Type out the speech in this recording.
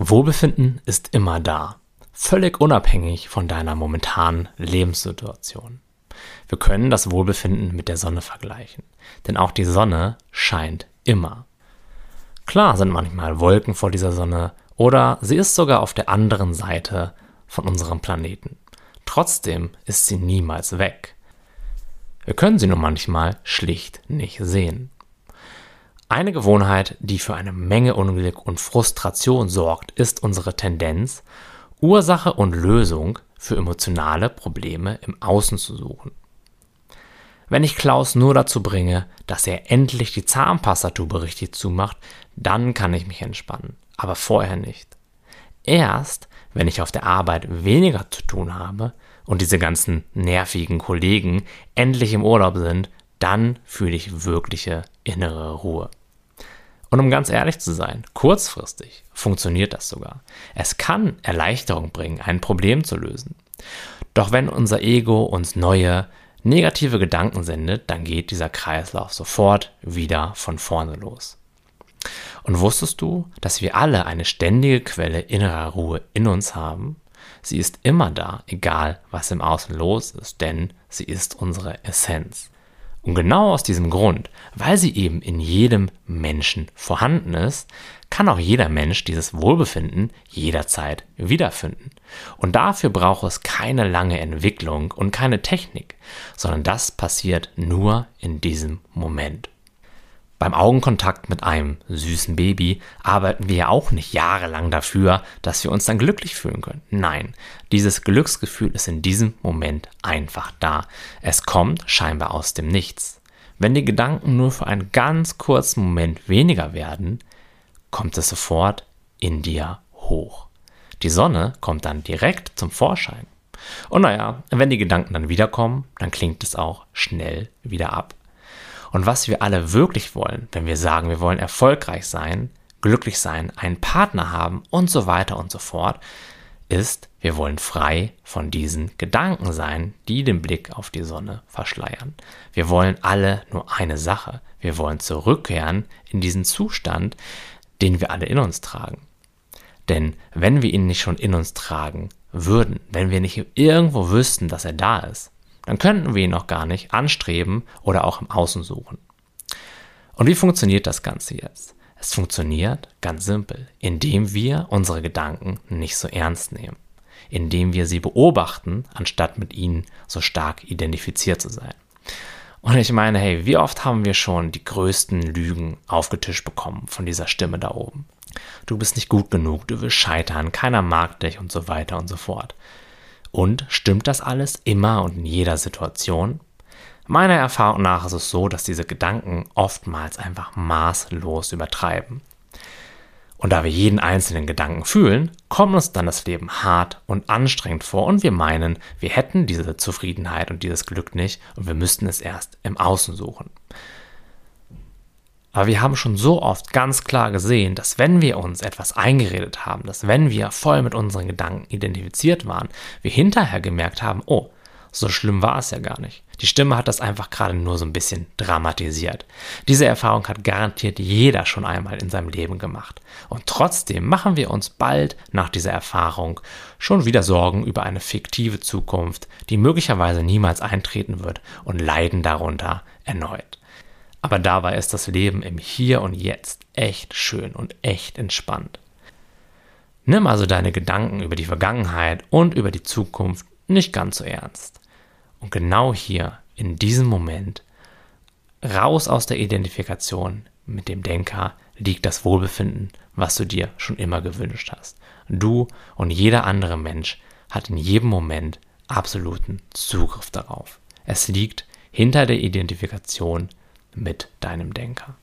Wohlbefinden ist immer da, völlig unabhängig von deiner momentanen Lebenssituation. Wir können das Wohlbefinden mit der Sonne vergleichen, denn auch die Sonne scheint immer. Klar sind manchmal Wolken vor dieser Sonne oder sie ist sogar auf der anderen Seite von unserem Planeten. Trotzdem ist sie niemals weg. Wir können sie nur manchmal schlicht nicht sehen. Eine Gewohnheit, die für eine Menge Unglück und Frustration sorgt, ist unsere Tendenz, Ursache und Lösung für emotionale Probleme im Außen zu suchen. Wenn ich Klaus nur dazu bringe, dass er endlich die Zahnpastatube richtig zumacht, dann kann ich mich entspannen, aber vorher nicht. Erst, wenn ich auf der Arbeit weniger zu tun habe und diese ganzen nervigen Kollegen endlich im Urlaub sind, dann fühle ich wirkliche innere Ruhe. Und um ganz ehrlich zu sein, kurzfristig funktioniert das sogar. Es kann Erleichterung bringen, ein Problem zu lösen. Doch wenn unser Ego uns neue, negative Gedanken sendet, dann geht dieser Kreislauf sofort wieder von vorne los. Und wusstest du, dass wir alle eine ständige Quelle innerer Ruhe in uns haben? Sie ist immer da, egal was im Außen los ist, denn sie ist unsere Essenz. Und genau aus diesem Grund, weil sie eben in jedem Menschen vorhanden ist, kann auch jeder Mensch dieses Wohlbefinden jederzeit wiederfinden. Und dafür braucht es keine lange Entwicklung und keine Technik, sondern das passiert nur in diesem Moment. Beim Augenkontakt mit einem süßen Baby arbeiten wir ja auch nicht jahrelang dafür, dass wir uns dann glücklich fühlen können. Nein, dieses Glücksgefühl ist in diesem Moment einfach da. Es kommt scheinbar aus dem Nichts. Wenn die Gedanken nur für einen ganz kurzen Moment weniger werden, kommt es sofort in dir hoch. Die Sonne kommt dann direkt zum Vorschein. Und naja, wenn die Gedanken dann wiederkommen, dann klingt es auch schnell wieder ab. Und was wir alle wirklich wollen, wenn wir sagen, wir wollen erfolgreich sein, glücklich sein, einen Partner haben und so weiter und so fort, ist, wir wollen frei von diesen Gedanken sein, die den Blick auf die Sonne verschleiern. Wir wollen alle nur eine Sache. Wir wollen zurückkehren in diesen Zustand, den wir alle in uns tragen. Denn wenn wir ihn nicht schon in uns tragen würden, wenn wir nicht irgendwo wüssten, dass er da ist, dann könnten wir ihn noch gar nicht anstreben oder auch im Außen suchen. Und wie funktioniert das Ganze jetzt? Es funktioniert ganz simpel, indem wir unsere Gedanken nicht so ernst nehmen, indem wir sie beobachten, anstatt mit ihnen so stark identifiziert zu sein. Und ich meine, hey, wie oft haben wir schon die größten Lügen aufgetischt bekommen von dieser Stimme da oben? Du bist nicht gut genug, du willst scheitern, keiner mag dich und so weiter und so fort. Und stimmt das alles immer und in jeder Situation? Meiner Erfahrung nach ist es so, dass diese Gedanken oftmals einfach maßlos übertreiben. Und da wir jeden einzelnen Gedanken fühlen, kommt uns dann das Leben hart und anstrengend vor und wir meinen, wir hätten diese Zufriedenheit und dieses Glück nicht und wir müssten es erst im Außen suchen. Aber wir haben schon so oft ganz klar gesehen, dass wenn wir uns etwas eingeredet haben, dass wenn wir voll mit unseren Gedanken identifiziert waren, wir hinterher gemerkt haben, oh, so schlimm war es ja gar nicht. Die Stimme hat das einfach gerade nur so ein bisschen dramatisiert. Diese Erfahrung hat garantiert jeder schon einmal in seinem Leben gemacht. Und trotzdem machen wir uns bald nach dieser Erfahrung schon wieder Sorgen über eine fiktive Zukunft, die möglicherweise niemals eintreten wird und leiden darunter erneut. Aber dabei ist das Leben im Hier und Jetzt echt schön und echt entspannt. Nimm also deine Gedanken über die Vergangenheit und über die Zukunft nicht ganz so ernst. Und genau hier, in diesem Moment, raus aus der Identifikation mit dem Denker, liegt das Wohlbefinden, was du dir schon immer gewünscht hast. Du und jeder andere Mensch hat in jedem Moment absoluten Zugriff darauf. Es liegt hinter der Identifikation mit deinem Denker.